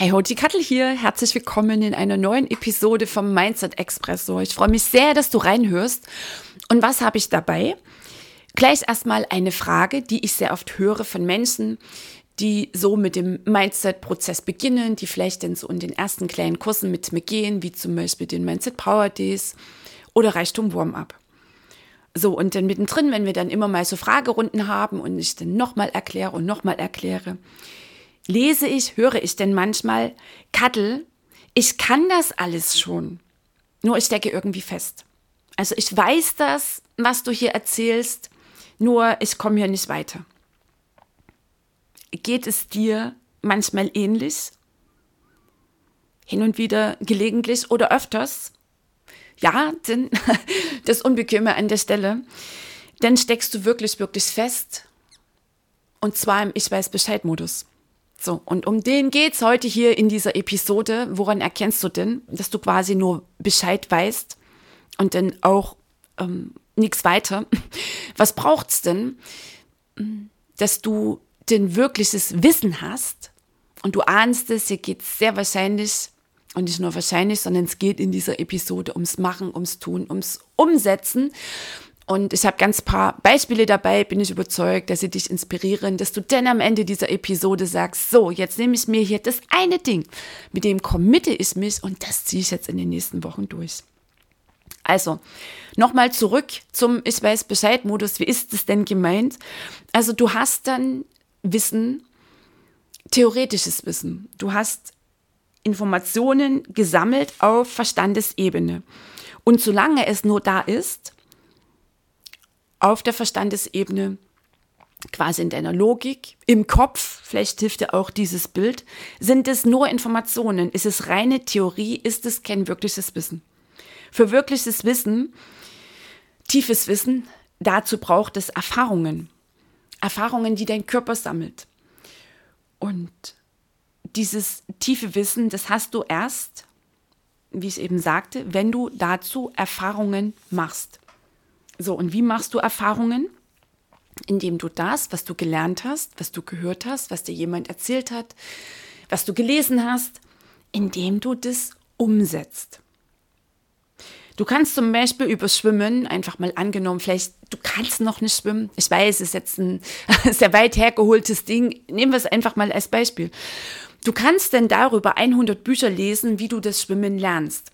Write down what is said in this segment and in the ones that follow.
Hey Hoti Kattel hier, herzlich willkommen in einer neuen Episode vom Mindset Expresso. Ich freue mich sehr, dass du reinhörst. Und was habe ich dabei? Gleich erstmal eine Frage, die ich sehr oft höre von Menschen, die so mit dem Mindset-Prozess beginnen, die vielleicht dann so in den ersten kleinen Kursen mit mir gehen, wie zum Beispiel den Mindset Power Days oder Reichtum Warm-up. So, und dann mittendrin, wenn wir dann immer mal so Fragerunden haben und ich dann nochmal erkläre und nochmal erkläre, lese ich, höre ich denn manchmal, Kattel, ich kann das alles schon, nur ich stecke irgendwie fest. Also ich weiß das, was du hier erzählst, nur ich komme hier nicht weiter. Geht es dir manchmal ähnlich? Hin und wieder gelegentlich oder öfters? Ja, denn das Unbequeme an der Stelle. Dann steckst du wirklich, wirklich fest. Und zwar im Ich weiß Bescheid-Modus. So, und um den geht's heute hier in dieser Episode. Woran erkennst du denn, dass du quasi nur Bescheid weißt und dann auch ähm, nichts weiter? Was braucht's denn, dass du denn wirkliches Wissen hast und du ahnst es, hier geht's sehr wahrscheinlich und nicht nur wahrscheinlich, sondern es geht in dieser Episode ums Machen, ums Tun, ums Umsetzen. Und ich habe ganz paar Beispiele dabei, bin ich überzeugt, dass sie dich inspirieren, dass du dann am Ende dieser Episode sagst, so, jetzt nehme ich mir hier das eine Ding, mit dem committe ich mich und das ziehe ich jetzt in den nächsten Wochen durch. Also, nochmal zurück zum Ich weiß Bescheid-Modus. Wie ist es denn gemeint? Also, du hast dann Wissen, theoretisches Wissen. Du hast Informationen gesammelt auf Verstandesebene. Und solange es nur da ist, auf der Verstandesebene, quasi in deiner Logik, im Kopf, vielleicht hilft dir auch dieses Bild, sind es nur Informationen, ist es reine Theorie, ist es kein wirkliches Wissen. Für wirkliches Wissen, tiefes Wissen, dazu braucht es Erfahrungen. Erfahrungen, die dein Körper sammelt. Und dieses tiefe Wissen, das hast du erst, wie ich eben sagte, wenn du dazu Erfahrungen machst. So, und wie machst du Erfahrungen? Indem du das, was du gelernt hast, was du gehört hast, was dir jemand erzählt hat, was du gelesen hast, indem du das umsetzt. Du kannst zum Beispiel über Schwimmen, einfach mal angenommen, vielleicht, du kannst noch nicht schwimmen. Ich weiß, es ist jetzt ein sehr weit hergeholtes Ding. Nehmen wir es einfach mal als Beispiel. Du kannst denn darüber 100 Bücher lesen, wie du das Schwimmen lernst.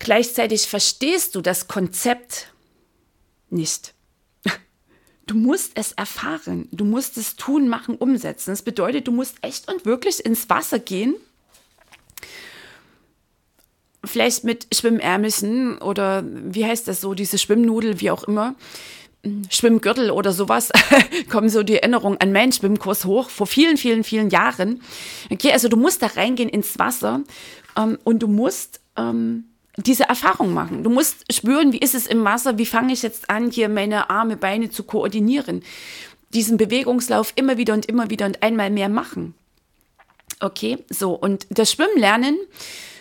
Gleichzeitig verstehst du das Konzept nicht. Du musst es erfahren. Du musst es tun, machen, umsetzen. Das bedeutet, du musst echt und wirklich ins Wasser gehen. Vielleicht mit Schwimmärmelchen oder wie heißt das so, diese Schwimmnudel, wie auch immer. Schwimmgürtel oder sowas, kommen so die Erinnerungen an meinen Schwimmkurs hoch, vor vielen, vielen, vielen Jahren. Okay, also du musst da reingehen ins Wasser ähm, und du musst ähm, diese Erfahrung machen. Du musst spüren, wie ist es im Wasser, wie fange ich jetzt an, hier meine Arme, Beine zu koordinieren. Diesen Bewegungslauf immer wieder und immer wieder und einmal mehr machen. Okay, so und das Schwimmlernen,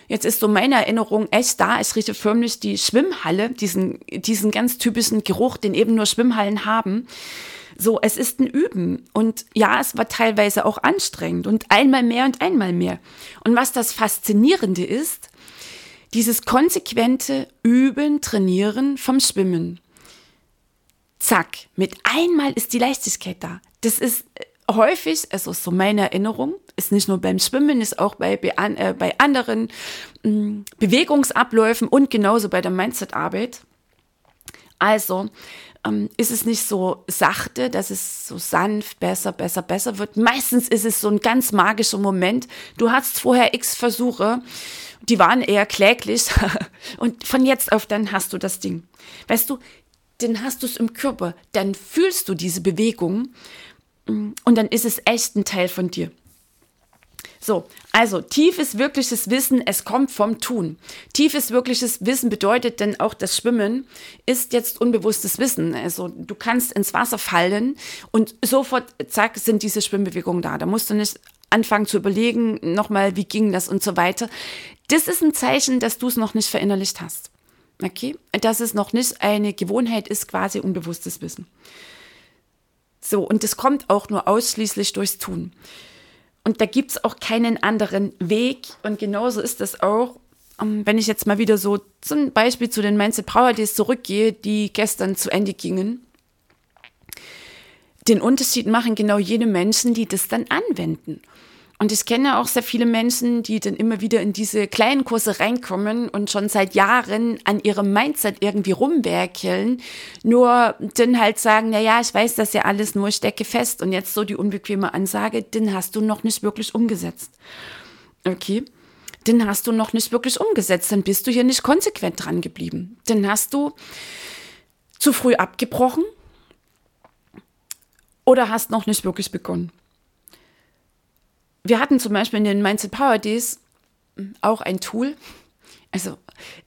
jetzt ist so meine Erinnerung echt da. Ich rieche förmlich die Schwimmhalle, diesen, diesen ganz typischen Geruch, den eben nur Schwimmhallen haben. So, es ist ein Üben. Und ja, es war teilweise auch anstrengend und einmal mehr und einmal mehr. Und was das Faszinierende ist, dieses konsequente Üben, Trainieren vom Schwimmen. Zack, mit einmal ist die Leichtigkeit da. Das ist äh, häufig, also so meine Erinnerung, ist nicht nur beim Schwimmen, ist auch bei, äh, bei anderen mh, mm, Bewegungsabläufen und genauso bei der Mindset-Arbeit. Also ähm, ist es nicht so sachte, dass es so sanft, besser, besser, besser wird. Meistens ist es so ein ganz magischer Moment. Du hast vorher x Versuche, die waren eher kläglich und von jetzt auf dann hast du das Ding. Weißt du, dann hast du es im Körper, dann fühlst du diese Bewegung mm, und dann ist es echt ein Teil von dir. So, also tiefes wirkliches Wissen, es kommt vom Tun. Tiefes wirkliches Wissen bedeutet denn auch das Schwimmen ist jetzt unbewusstes Wissen. Also du kannst ins Wasser fallen und sofort, zack, sind diese Schwimmbewegungen da. Da musst du nicht anfangen zu überlegen, nochmal, wie ging das und so weiter. Das ist ein Zeichen, dass du es noch nicht verinnerlicht hast. Okay? Dass es noch nicht eine Gewohnheit ist, quasi unbewusstes Wissen. So, und das kommt auch nur ausschließlich durchs Tun. Und da gibt es auch keinen anderen Weg. Und genauso ist das auch, ähm, wenn ich jetzt mal wieder so zum Beispiel zu den Mindset Power Days zurückgehe, die gestern zu Ende gingen. Den Unterschied machen genau jene Menschen, die das dann anwenden. Und ich kenne auch sehr viele Menschen, die dann immer wieder in diese kleinen Kurse reinkommen und schon seit Jahren an ihrem Mindset irgendwie rumwerkeln, nur dann halt sagen, na ja, ich weiß das ja alles, nur ich stecke fest und jetzt so die unbequeme Ansage, den hast du noch nicht wirklich umgesetzt. Okay? Den hast du noch nicht wirklich umgesetzt, dann bist du hier nicht konsequent dran geblieben. Dann hast du zu früh abgebrochen oder hast noch nicht wirklich begonnen wir hatten zum Beispiel in den Mindset Power Days auch ein Tool. Also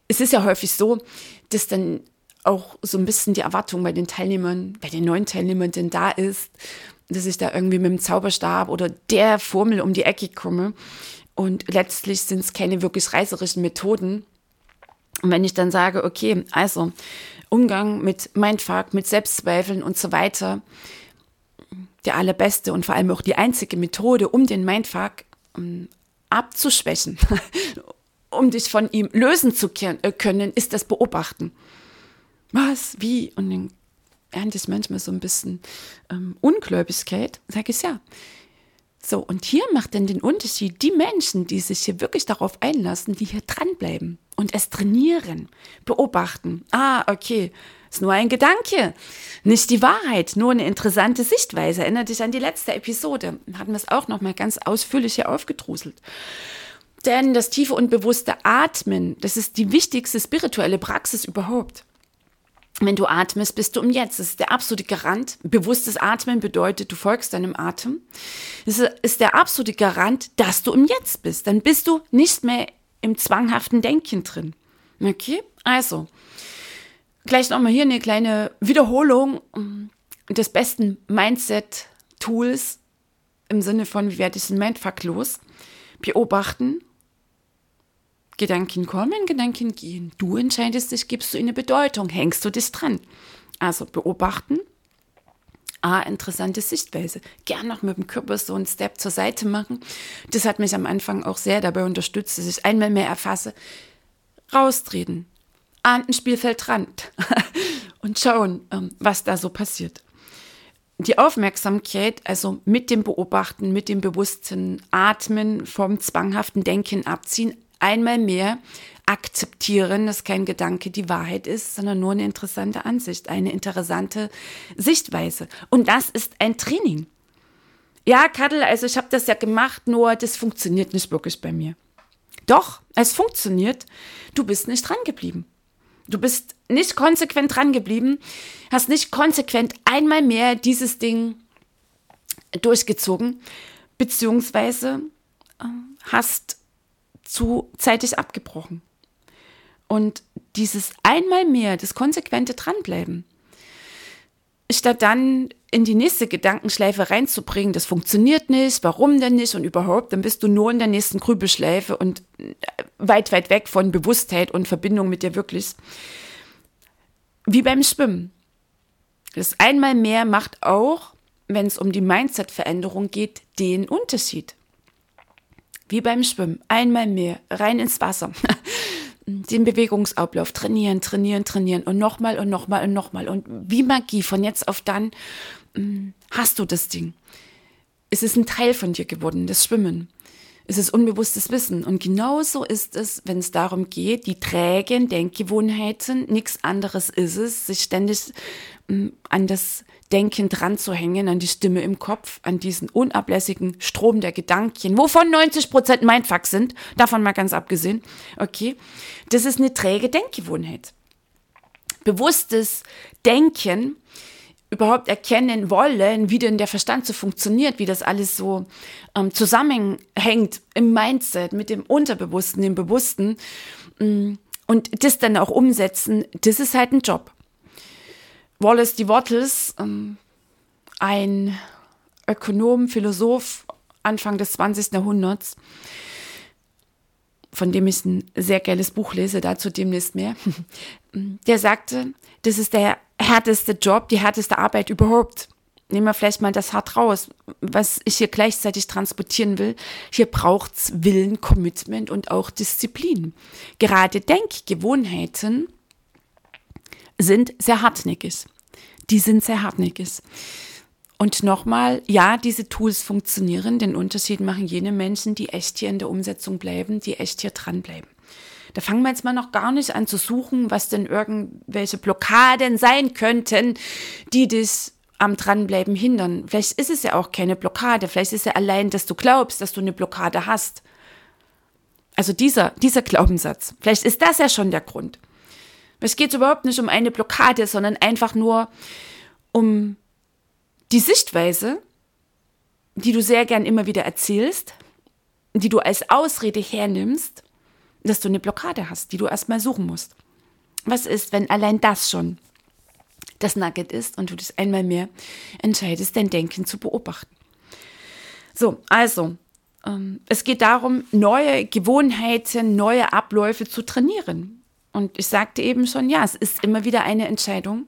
es ist ja häufig so, dass dann auch so ein bisschen die Erwartung bei den Teilnehmern, bei den neuen Teilnehmern denn da ist, dass ich da irgendwie mit dem Zauberstab oder der Formel um die Ecke komme. Und letztlich sind es keine wirklich reißerischen Methoden. Und wenn ich dann sage, okay, also Umgang mit Mindfuck, mit Selbstzweifeln und so weiter, die allerbeste und vor allem auch die einzige Methode, um den Mindfuck um, ähm, abzuschwächen, um dich von ihm lösen zu äh, können, ist das Beobachten. Was, wie? Und dann ernte ich manchmal so ein bisschen ähm, Ungläubigkeit, sage ich ja. So, und hier macht dann den Unterschied die Menschen, die sich hier wirklich darauf einlassen, die hier dranbleiben und es trainieren, beobachten. Ah, okay, ist nur ein Gedanke, nicht die Wahrheit, nur eine interessante Sichtweise. Erinnere dich an die letzte Episode, hatten wir es auch noch mal ganz ausführlich hier aufgedruselt. Denn das tiefe und bewusste Atmen, das ist die wichtigste spirituelle Praxis überhaupt. Wenn du atmest, bist du im Jetzt. Das ist der absolute Garant. Bewusstes Atmen bedeutet, du folgst deinem Atem. Das ist der absolute Garant, dass du im Jetzt bist. Dann bist du nicht mehr im zwanghaften Denken drin. Okay? Also, Gleich nochmal hier eine kleine Wiederholung des besten Mindset-Tools im Sinne von, wie werde ich den Mindfuck los? Beobachten. Gedanken kommen, Gedanken gehen. Du entscheidest dich, gibst du ihnen eine Bedeutung, hängst du dich dran. Also beobachten. Ah, interessante Sichtweise. Gern noch mit dem Körper so einen Step zur Seite machen. Das hat mich am Anfang auch sehr dabei unterstützt, dass ich einmal mehr erfasse. Raustreten, an ein Spielfeldrand und schauen, ähm, was da so passiert. Die Aufmerksamkeit, also mit dem Beobachten, mit dem bewussten Atmen, vom zwanghaften Denken abziehen, einmal mehr akzeptieren, dass kein Gedanke die Wahrheit ist, sondern nur eine interessante Ansicht, eine interessante Sichtweise. Und das ist ein Training. Ja, Kadel, also ich habe das ja gemacht, nur das funktioniert nicht wirklich bei mir. Doch, es funktioniert. Du bist nicht dran geblieben. Du bist nicht konsequent dran geblieben, hast nicht konsequent einmal mehr dieses Ding durchgezogen, beziehungsweise äh, hast zu zeitig abgebrochen. Und dieses einmal mehr, das konsequente Dranbleiben, statt dann in die nächste Gedankenschleife reinzubringen, das funktioniert nicht, warum denn nicht und überhaupt, dann bist du nur in der nächsten Grübelschleife und äh, weit, weit weg von Bewusstheit und Verbindung mit dir wirklich. Wie beim Schwimmen. Das einmal mehr macht auch, wenn es um die Mindset-Veränderung geht, den Unterschied. Wie beim Schwimmen. Einmal mehr rein ins Wasser. den Bewegungsablauf trainieren, trainieren, trainieren und nochmal und nochmal und nochmal. Und wie Magie, von jetzt auf dann mm, hast du das Ding. Es ist ein Teil von dir geworden, das Schwimmen. Es ist unbewusstes Wissen. Und genauso ist es, wenn es darum geht, die trägen Denkgewohnheiten, nichts anderes ist es, sich ständig mm, an das Denken dran zu hängen, an die Stimme im Kopf, an diesen unablässigen Strom der Gedanken, wovon 90 Prozent Mindfuck sind, davon mal ganz abgesehen. Okay, das ist eine träge Denkgewohnheit. bewusstes Denken überhaupt erkennen wollen, wie denn der Verstand so funktioniert, wie das alles so ähm, zusammenhängt im Mindset, mit dem Unterbewussten, dem Bewussten mm, und das dann auch umsetzen, das ist halt ein Job. Wallace D. Wattles, ähm, ein Ökonom, Philosoph Anfang des 20. Jahrhunderts, von dem ich ein sehr geiles Buch lese, dazu demnächst mehr, der sagte, das ist der härteste Job, die härteste Arbeit überhaupt. Nehmen wir vielleicht mal das hart raus, was ich hier gleichzeitig transportieren will. Hier braucht's Willen, Commitment und auch Disziplin. Gerade Denkgewohnheiten sind sehr hartnäckig. Die sind sehr hartnäckig. Und nochmal, ja, diese Tools funktionieren. Den Unterschied machen jene Menschen, die echt hier in der Umsetzung bleiben, die echt hier dranbleiben. Da fangen wir jetzt mal noch gar nicht an zu suchen, was denn irgendwelche Blockaden sein könnten, die dich am Dranbleiben hindern. Vielleicht ist es ja auch keine Blockade. Vielleicht ist es ja allein, dass du glaubst, dass du eine Blockade hast. Also dieser, dieser Glaubenssatz. Vielleicht ist das ja schon der Grund. Es geht überhaupt nicht um eine Blockade, sondern einfach nur um die Sichtweise, die du sehr gern immer wieder erzählst, die du als Ausrede hernimmst, dass du eine Blockade hast, die du erstmal suchen musst. Was ist, wenn allein das schon das Nugget ist und du dich einmal mehr entscheidest, dein Denken zu beobachten? So, also, ähm, es geht darum, neue Gewohnheiten, neue Abläufe zu trainieren. Und ich sagte eben schon, ja, es ist immer wieder eine Entscheidung.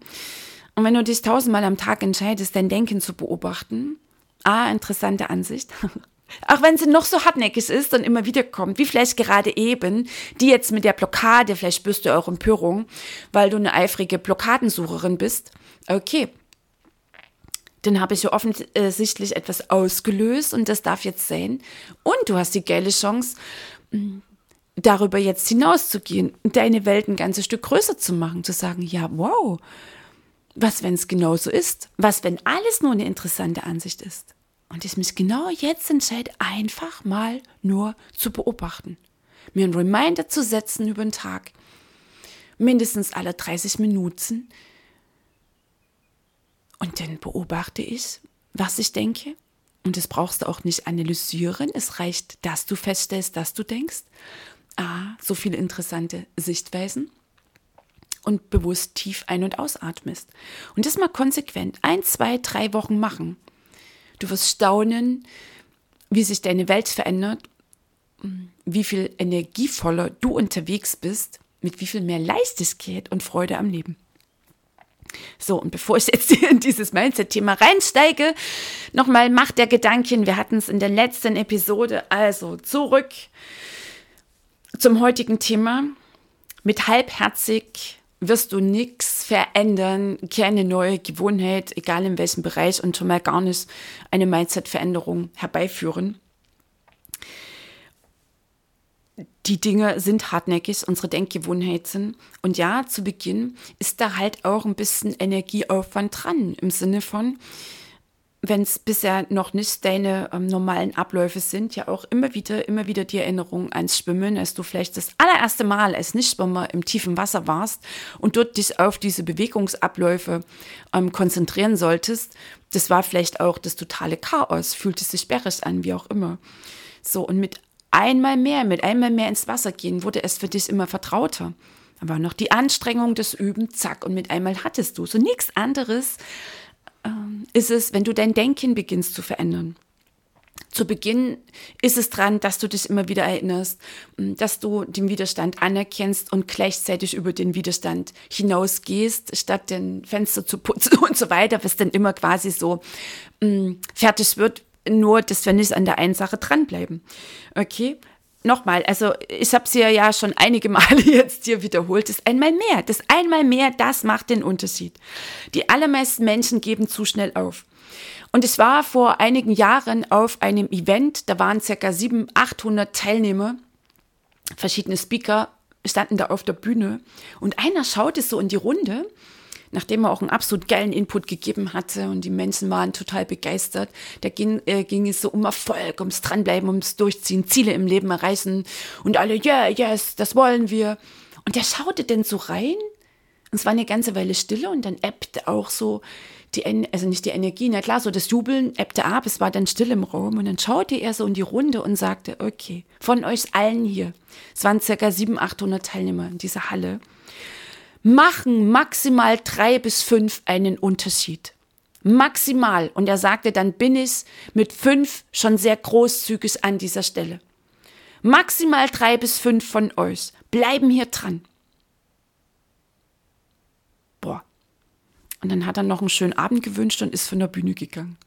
Und wenn du dich tausendmal am Tag entscheidest, dein Denken zu beobachten, ah, interessante Ansicht. Auch wenn sie noch so hartnäckig ist und immer wieder kommt, wie vielleicht gerade eben, die jetzt mit der Blockade, vielleicht spürst du auch Empörung, weil du eine eifrige Blockadensucherin bist. Okay. Dann habe ich ja offensichtlich etwas ausgelöst und das darf jetzt sein. Und du hast die geile Chance, darüber jetzt hinauszugehen und deine Welt ein ganzes Stück größer zu machen, zu sagen, ja, wow, was, wenn es genauso ist? Was, wenn alles nur eine interessante Ansicht ist? Und ich mich genau jetzt entscheide, einfach mal nur zu beobachten. Mir einen Reminder zu setzen über den Tag. Mindestens alle 30 Minuten. Und dann beobachte ich, was ich denke. Und das brauchst du auch nicht analysieren. Es reicht, dass du feststellst, dass du denkst. Ah, so viele interessante Sichtweisen und bewusst tief ein- und ausatmest. Und das mal konsequent ein, zwei, drei Wochen machen. Du wirst staunen, wie sich deine Welt verändert, wie viel energievoller du unterwegs bist, mit wie viel mehr Leichtigkeit und Freude am Leben. So, und bevor ich jetzt in dieses Mindset-Thema reinsteige, nochmal Macht der Gedanken. Wir hatten es in der letzten Episode. Also zurück zum heutigen Thema. Mit halbherzig wirst du nichts verändern, keine neue Gewohnheit, egal in welchem Bereich und schon mal gar nicht eine Mindset-Veränderung herbeiführen. Die Dinge sind hartnäckig, unsere Denkgewohnheiten. Und ja, zu Beginn ist da halt auch ein bisschen Energieaufwand dran, im Sinne von, wenn es bisher noch nicht deine ähm, normalen Abläufe sind, ja auch immer wieder, immer wieder die Erinnerung ans Schwimmen, als du vielleicht das allererste Mal als Nichtschwimmer im tiefen Wasser warst und dort dich auf diese Bewegungsabläufe ähm, konzentrieren solltest. Das war vielleicht auch das totale Chaos, fühlte sich sperrig an, wie auch immer. So, und mit einmal mehr, mit einmal mehr ins Wasser gehen, wurde es für dich immer vertrauter. Da war noch die Anstrengung des Üben, zack, und mit einmal hattest du so nichts anderes ähm, ist es, wenn du dein Denken beginnst zu verändern. Zu Beginn ist es dran, dass du dich immer wieder erinnerst, dass du den Widerstand anerkennst und gleichzeitig über den Widerstand hinausgehst, statt den Fenster zu putzen und so weiter, was dann immer quasi so mh, fertig wird, nur dass wir nicht an der einen Sache dranbleiben. Okay? Nochmal, also ich habe es ja, ja schon einige Male jetzt hier wiederholt, das einmal mehr, das einmal mehr, das macht den Unterschied. Die allermeisten Menschen geben zu schnell auf. Und es war vor einigen Jahren auf einem Event, da waren circa 700, 800 Teilnehmer, verschiedene Speaker standen da auf der Bühne und einer schaute so in die Runde nachdem er auch einen absolut geilen Input gegeben hatte und die Menschen waren total begeistert, da ging, äh, ging es so um Erfolg, ums Dranbleiben, ums Durchziehen, Ziele im Leben erreichen und alle, yeah, yes, das wollen wir. Und der schaute denn so rein es war eine ganze Weile Stille und dann ebbte auch so die, also nicht die Energie, na klar, so das Jubeln ebbte ab, es war dann still im Raum und dann schaute er so in die Runde und sagte, okay, von euch allen hier, es waren circa 700, 800 Teilnehmer in dieser Halle, machen maximal drei bis fünf einen Unterschied. Maximal. Und er sagte, dann bin ich mit fünf schon sehr großzügig an dieser Stelle. Maximal drei bis fünf von euch bleiben hier dran. Boah. Und dann hat er noch einen schönen Abend gewünscht und ist von der Bühne gegangen.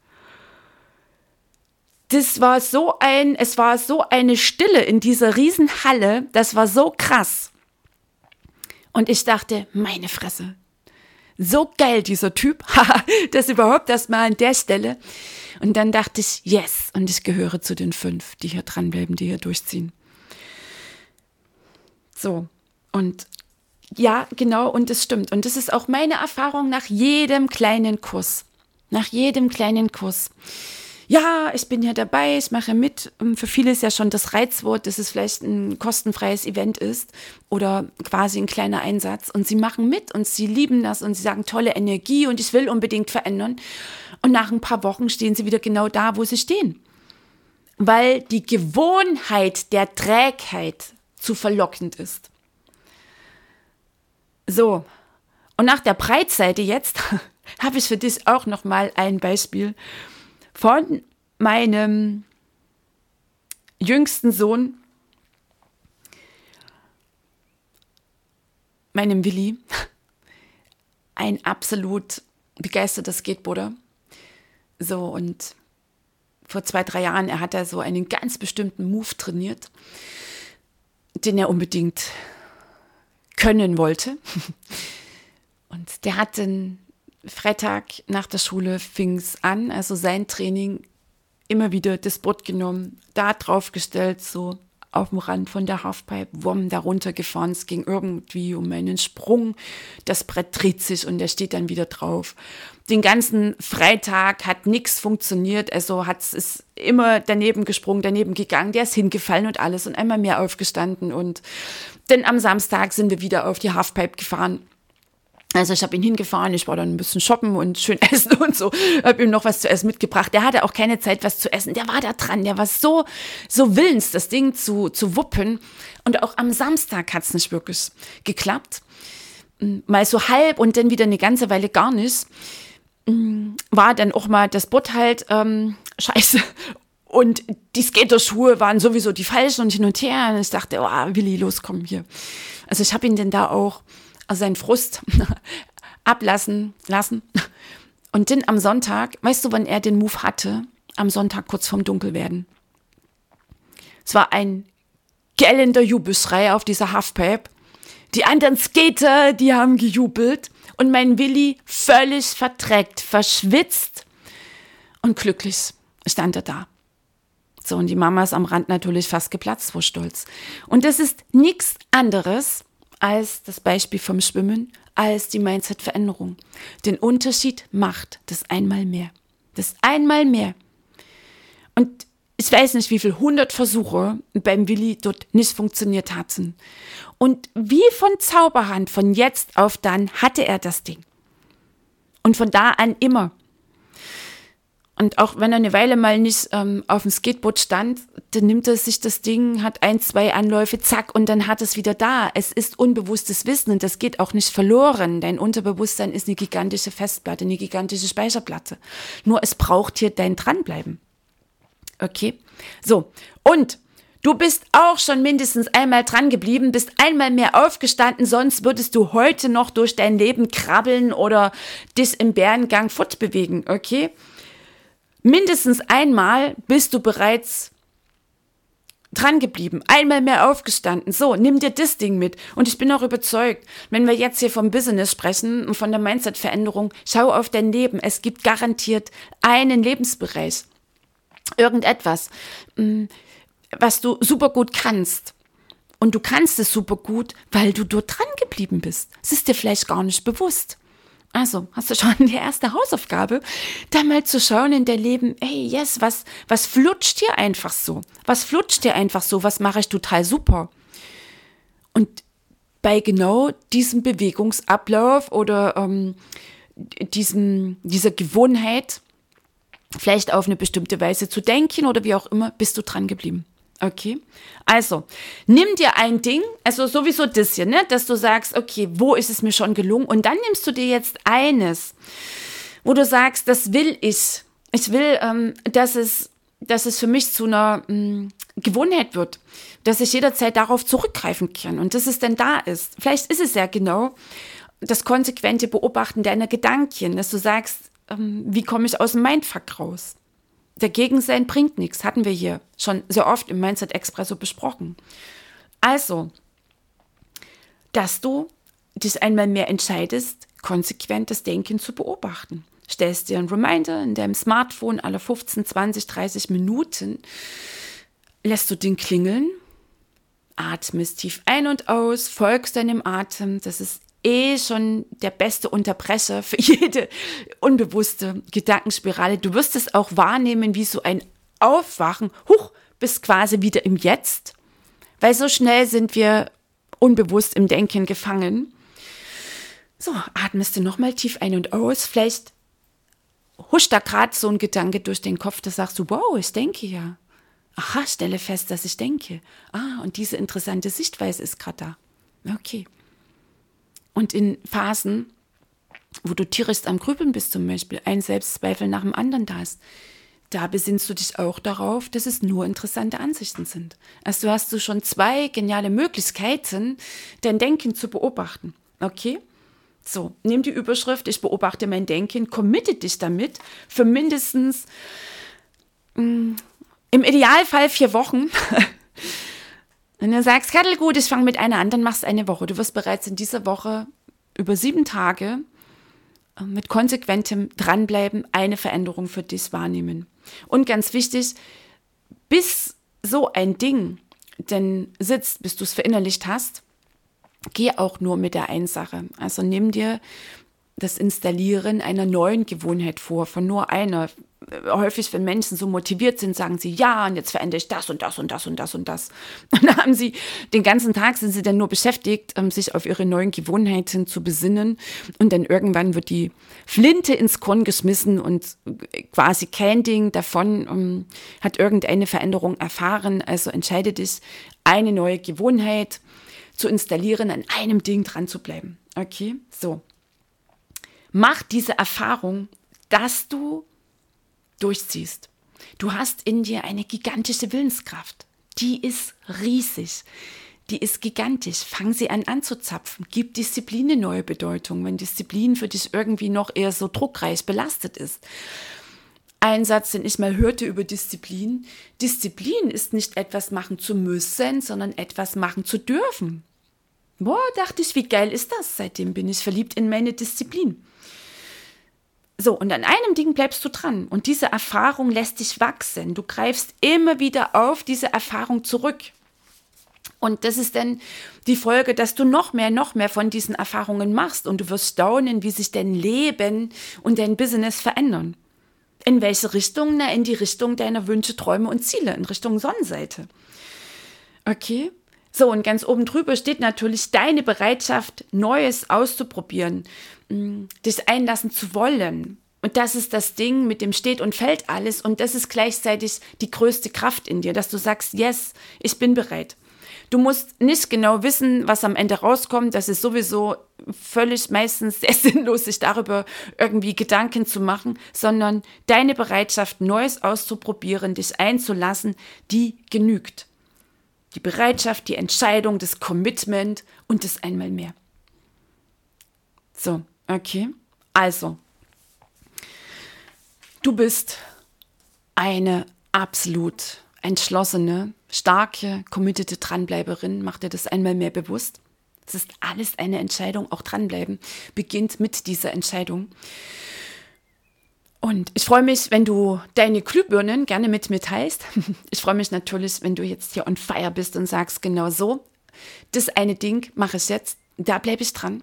Das war so ein, es war so eine Stille in dieser Riesenhalle, das war so krass. Und ich dachte, meine Fresse, so geil dieser Typ, das überhaupt erstmal an der Stelle. Und dann dachte ich, yes, und ich gehöre zu den fünf, die hier dranbleiben, die hier durchziehen. So, und ja, genau, und es stimmt. Und das ist auch meine Erfahrung nach jedem kleinen Kurs. Nach jedem kleinen Kurs. Ja, ich bin ja dabei, ich mache mit. Für viele ist ja schon das Reizwort, dass es vielleicht ein kostenfreies Event ist oder quasi ein kleiner Einsatz. Und sie machen mit und sie lieben das und sie sagen tolle Energie und ich will unbedingt verändern. Und nach ein paar Wochen stehen sie wieder genau da, wo sie stehen. Weil die Gewohnheit der Trägheit zu verlockend ist. So, und nach der Breitseite jetzt habe ich für dich auch noch mal ein Beispiel von meinem jüngsten Sohn, meinem Willi, ein absolut begeisterter Skateboarder. So, und vor zwei, drei Jahren, er hat da so einen ganz bestimmten Move trainiert, den er unbedingt können wollte. Und der hat den Freitag nach der Schule fing es an, also sein Training immer wieder das Boot genommen, da drauf gestellt, so auf dem Rand von der Halfpipe, wumm, da runtergefahren. Es ging irgendwie um einen Sprung. Das Brett dreht sich und er steht dann wieder drauf. Den ganzen Freitag hat nichts funktioniert. Also hat es immer daneben gesprungen, daneben gegangen. Der ist hingefallen und alles und einmal mehr aufgestanden. Und dann am Samstag sind wir wieder auf die Halfpipe gefahren. Also ich habe ihn hingefahren, ich war dann ein bisschen shoppen und schön essen und so, habe ihm noch was zu essen mitgebracht. Der hatte auch keine Zeit, was zu essen. Der war da dran, der war so, so willens, das Ding zu, zu wuppen. Und auch am Samstag hat es nicht wirklich geklappt. Mal so halb und dann wieder eine ganze Weile gar nicht. War dann auch mal das Boot halt ähm, scheiße. Und die Skaterschuhe waren sowieso die falschen und hin und her. Und ich dachte, oh, Willi, los, komm hier. Also ich habe ihn denn da auch also seinen Frust ablassen lassen. Und dann am Sonntag, weißt du, wann er den Move hatte? Am Sonntag kurz vorm Dunkelwerden. Es war ein gellender Jubelschrei auf dieser Halfpipe. Die anderen Skater, die haben gejubelt. Und mein Willi völlig verdreckt, verschwitzt und glücklich stand er da. So, und die Mama ist am Rand natürlich fast geplatzt vor Stolz. Und das ist nichts anderes als das Beispiel vom Schwimmen, als die Mindset-Veränderung. Den Unterschied macht das einmal mehr. Das einmal mehr. Und ich weiß nicht, wie viele hundert Versuche beim Willi dort nicht funktioniert hatten. Und wie von Zauberhand, von jetzt auf dann, hatte er das Ding. Und von da an immer. Und auch wenn er eine Weile mal nicht ähm, auf dem Skateboard stand, dann nimmt er sich das Ding, hat ein, zwei Anläufe, zack, und dann hat es wieder da. Es ist unbewusstes Wissen und das geht auch nicht verloren. Dein Unterbewusstsein ist eine gigantische Festplatte, eine gigantische Speicherplatte. Nur es braucht hier dein Dranbleiben. Okay? So. Und Du bist auch schon mindestens einmal dran geblieben, bist einmal mehr aufgestanden, sonst würdest du heute noch durch dein Leben krabbeln oder dich im Bärengang fortbewegen, okay? Mindestens einmal bist du bereits dran geblieben, einmal mehr aufgestanden. So, nimm dir das Ding mit. Und ich bin auch überzeugt, wenn wir jetzt hier vom Business sprechen und von der Mindset-Veränderung, schau auf dein Leben. Es gibt garantiert einen Lebensbereich, irgendetwas, mm, was du super gut kannst. Und du kannst es super gut, weil du dort dran geblieben bist. Es ist dir vielleicht gar nicht bewusst. Also, hast du schon die erste Hausaufgabe, da mal zu schauen in der Leben, hey, yes, was, was flutscht hier einfach so? Was flutscht hier einfach so? Was mache ich total super? Und bei genau diesem Bewegungsablauf oder ähm, diesem, dieser Gewohnheit, vielleicht auf eine bestimmte Weise zu denken oder wie auch immer, bist du dran geblieben. Okay, also nimm dir ein Ding, also sowieso das hier, ne, dass du sagst, okay, wo ist es mir schon gelungen? Und dann nimmst du dir jetzt eines, wo du sagst, das will ich. Ich will, ähm, dass es, dass es für mich zu einer mh, mm, Gewohnheit wird, dass ich jederzeit darauf zurückgreifen kann und dass es denn da ist. Vielleicht ist es ja genau das konsequente Beobachten deiner Gedanken, dass du sagst, ähm, wie komme ich aus dem Mindfuck raus? Dagegen sein bringt nichts, hatten wir hier schon sehr oft im Mindset Expresso besprochen. Also, dass du dich einmal mehr entscheidest, konsequent das Denken zu beobachten. Stellst dir einen Reminder in deinem Smartphone alle 15, 20, 30 Minuten, lässt du den klingeln, atmest tief ein und aus, folgst deinem Atem. Das ist eh schon der beste Unterbrecher für jede unbewusste Gedankenspirale. Du wirst es auch wahrnehmen, wie so ein Aufwachen, huch, bist quasi wieder im Jetzt, weil so schnell sind wir unbewusst im Denken gefangen. So, atmest du nochmal tief ein und aus. Vielleicht huscht da gerade so ein Gedanke durch den Kopf, da sagst du, wow, ich denke ja. Aha, stelle fest, dass ich denke. Ah, und diese interessante Sichtweise ist gerade da. Okay. Und in Phasen, wo du tierisch am Grübeln bist, zum Beispiel, ein Selbstzweifel nach dem anderen da ist, da besinnst du dich auch darauf, dass es nur interessante Ansichten sind. Also hast du schon zwei geniale Möglichkeiten, dein Denken zu beobachten. Okay? So, nimm die Überschrift, ich beobachte mein Denken, committe dich damit für mindestens mh, mm, im Idealfall vier Wochen. Wenn du sagst, Kattel, gut, ich fange mit einer an, dann machst du eine Woche. Du wirst bereits in dieser Woche über sieben Tage äh, mit konsequentem Dranbleiben eine Veränderung für dich wahrnehmen. Und ganz wichtig, bis so ein Ding denn sitzt, bis du es verinnerlicht hast, geh auch nur mit der einen Sache. Also nimm dir das Installieren einer neuen Gewohnheit vor, von nur einer. Häufig, wenn Menschen so motiviert sind, sagen sie, ja, und jetzt verändere ich das und das und das und das und das. Und dann haben sie, den ganzen Tag sind sie dann nur beschäftigt, um sich auf ihre neuen Gewohnheiten zu besinnen. Und dann irgendwann wird die Flinte ins Korn geschmissen und quasi kein Ding davon um, hat irgendeine Veränderung erfahren. Also entscheide dich, eine neue Gewohnheit zu installieren, an einem Ding dran zu bleiben. Okay, so mach diese Erfahrung, dass du durchziehst. Du hast in dir eine gigantische Willenskraft. Die ist riesig. Die ist gigantisch. Fang sie an anzuzapfen. Gib Disziplin eine neue Bedeutung, wenn Disziplin für dich irgendwie noch eher so druckreich belastet ist. Ein Satz, den ich mal hörte über Disziplin. Disziplin ist nicht etwas machen zu müssen, sondern etwas machen zu dürfen. Boah, dachte ich, wie geil ist das? Seitdem bin ich verliebt in meine Disziplin. So, und an einem Ding bleibst du dran. Und diese Erfahrung lässt dich wachsen. Du greifst immer wieder auf diese Erfahrung zurück. Und das ist dann die Folge, dass du noch mehr, noch mehr von diesen Erfahrungen machst und du wirst staunen, wie sich dein Leben und dein Business verändern. In welche Richtung? Na, in die Richtung deiner Wünsche, Träume und Ziele, in Richtung Sonnenseite. Okay? So, und ganz oben drüber steht natürlich deine Bereitschaft, Neues auszuprobieren, dich einlassen zu wollen. Und das ist das Ding, mit dem steht und fällt alles. Und das ist gleichzeitig die größte Kraft in dir, dass du sagst, yes, ich bin bereit. Du musst nicht genau wissen, was am Ende rauskommt. Das ist sowieso völlig meistens sehr sinnlos, sich darüber irgendwie Gedanken zu machen, sondern deine Bereitschaft, Neues auszuprobieren, dich einzulassen, die genügt die Bereitschaft, die Entscheidung, das Commitment und das einmal mehr. So, okay. Also, du bist eine absolut entschlossene, starke, committete Dranbleiberin. Mach dir das einmal mehr bewusst. Es ist alles eine Entscheidung, auch dranbleiben beginnt mit dieser Entscheidung. Und ich freue mich, wenn du deine Glühbirnen gerne mit mir teilst. Ich freue mich natürlich, wenn du jetzt hier on fire bist und sagst, genau so, das eine Ding mache ich jetzt, da bleibe ich dran.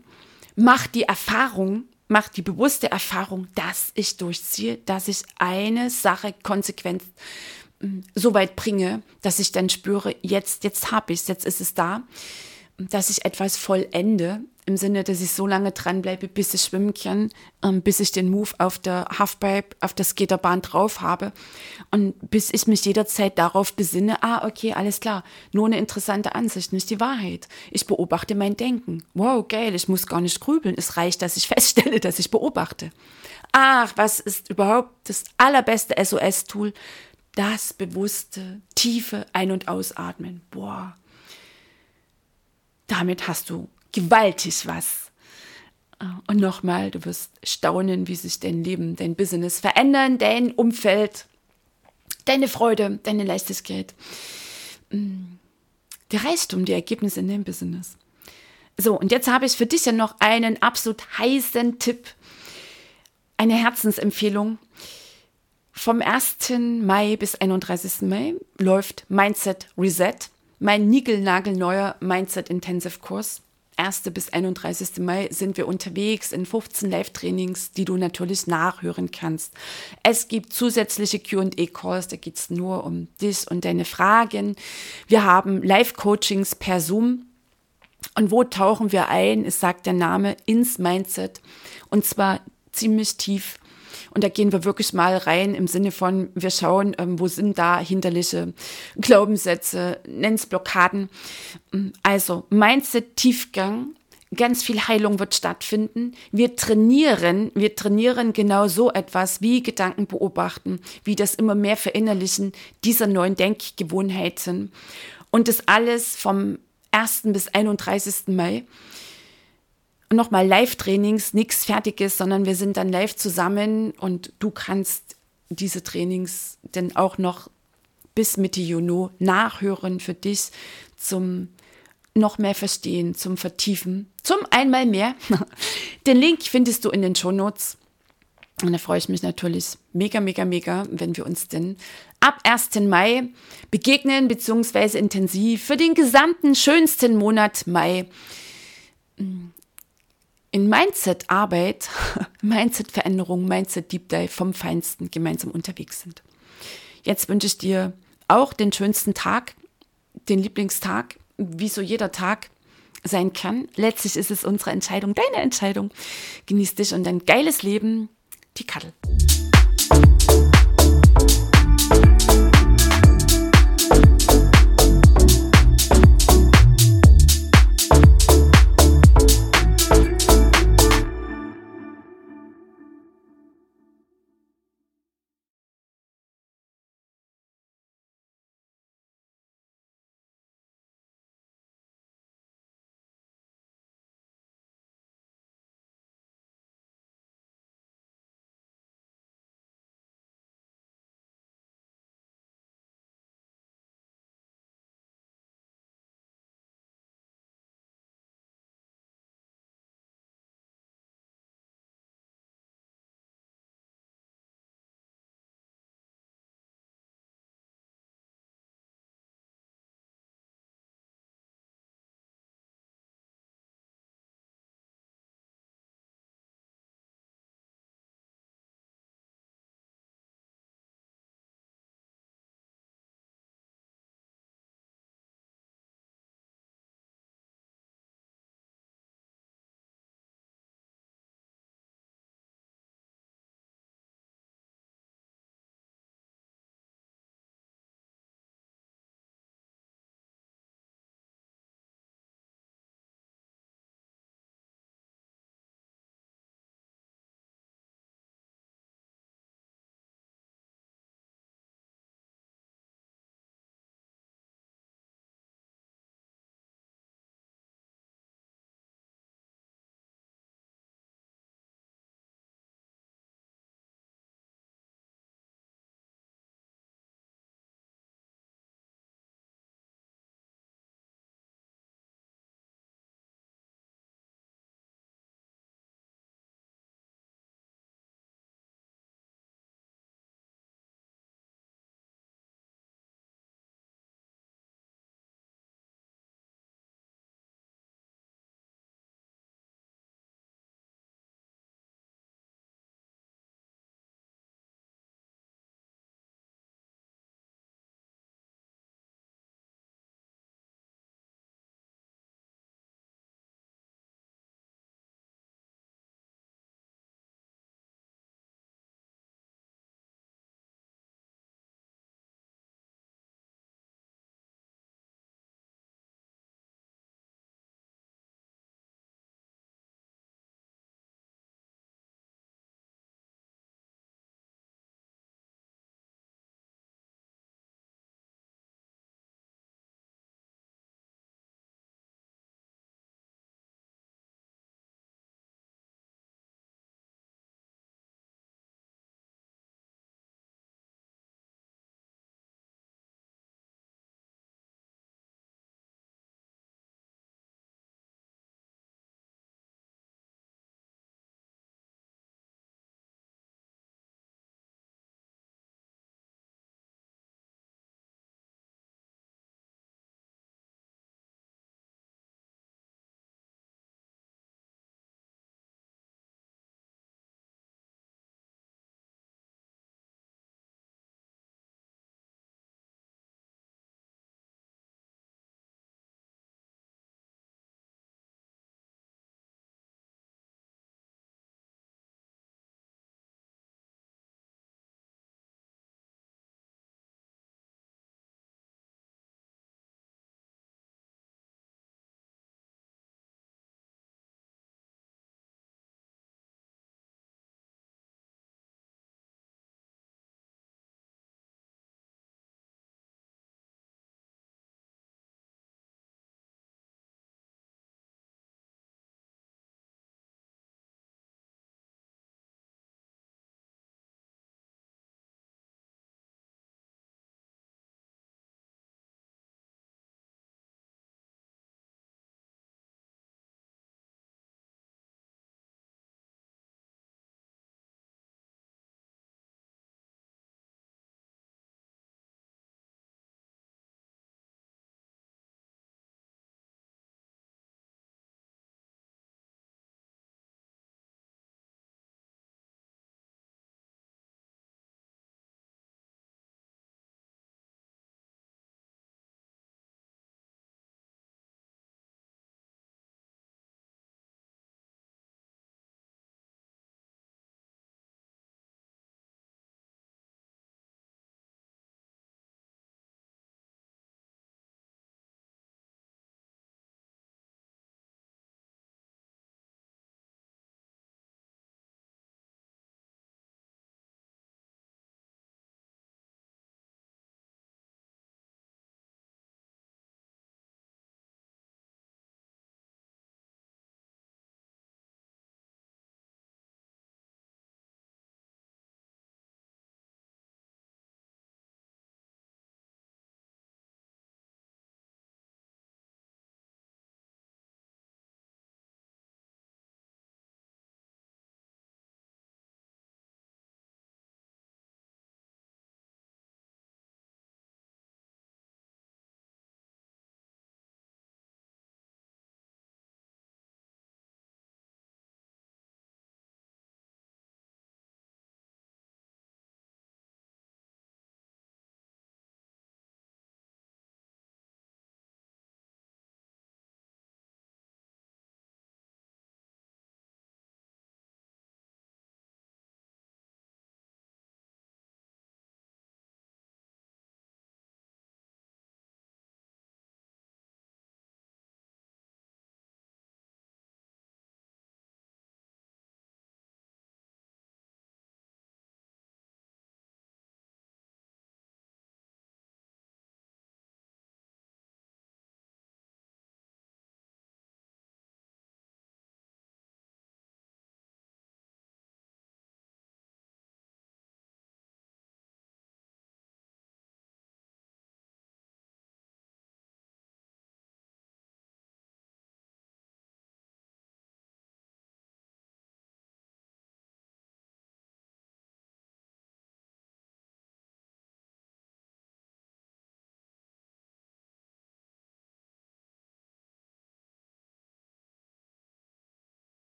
Mach die Erfahrung, mach die bewusste Erfahrung, dass ich durchziehe, dass ich eine Sache konsequent hm, so weit bringe, dass ich dann spüre, jetzt, jetzt habe ich es, jetzt ist es da. dass ich etwas vollende, im Sinne, dass ich so lange dranbleibe, bis ich schwimmen kann, ähm, bis ich den Move auf der Halfpipe, auf der Skaterbahn drauf habe und bis ich mich jederzeit darauf besinne, ah, okay, alles klar, nur eine interessante Ansicht, nicht die Wahrheit. Ich beobachte mein Denken. Wow, geil, ich muss gar nicht grübeln. Es reicht, dass ich feststelle, dass ich beobachte. Ach, was ist überhaupt das allerbeste SOS-Tool? Das bewusste, tiefe Ein- und Ausatmen. Boah. Damit hast du gewaltig was. Und nochmal, du wirst staunen, wie sich dein Leben, dein Business verändern, dein Umfeld, deine Freude, deine Leichtigkeit, mm, der Reichtum, die Ergebnisse in deinem Business. So, und jetzt habe ich für dich ja noch einen absolut heißen Tipp, eine Herzensempfehlung. Vom 1. Mai bis 31. Mai läuft Mindset Reset, mein niegelnagelneuer Mindset Intensive Kurs. 1. bis 31. Mai sind wir unterwegs in 15 Live-Trainings, die du natürlich nachhören kannst. Es gibt zusätzliche QA-Calls, da geht es nur um dich und deine Fragen. Wir haben Live-Coachings per Zoom. Und wo tauchen wir ein? Es sagt der Name ins Mindset. Und zwar ziemlich tief und da gehen wir wirklich mal rein im Sinne von, wir schauen, ähm, wo sind da hinderliche Glaubenssätze, nenn's Blockaden. Also Mindset-Tiefgang, ganz viel Heilung wird stattfinden. Wir trainieren, wir trainieren genau so etwas wie Gedanken beobachten, wie das immer mehr Verinnerlichen dieser neuen Denkgewohnheiten. Und das alles vom 1. bis 31. Mai nochmal Live-Trainings, nichts Fertiges, sondern wir sind dann live zusammen und du kannst diese Trainings dann auch noch bis Mitte Juni nachhören für dich zum noch mehr verstehen, zum Vertiefen, zum einmal mehr. Den Link findest du in den Show Notes. Und da freue ich mich natürlich mega, mega, mega, wenn wir uns denn ab 1. Mai begegnen, beziehungsweise intensiv für den gesamten schönsten Monat Mai in Mindset-Arbeit, Mindset-Veränderung, Mindset-Deep Dive vom Feinsten gemeinsam unterwegs sind. Jetzt wünsche ich dir auch den schönsten Tag, den Lieblingstag, wie so jeder Tag sein kann. Letztlich ist es unsere Entscheidung, deine Entscheidung. Genieß dich und dein geiles Leben. Die Kattel.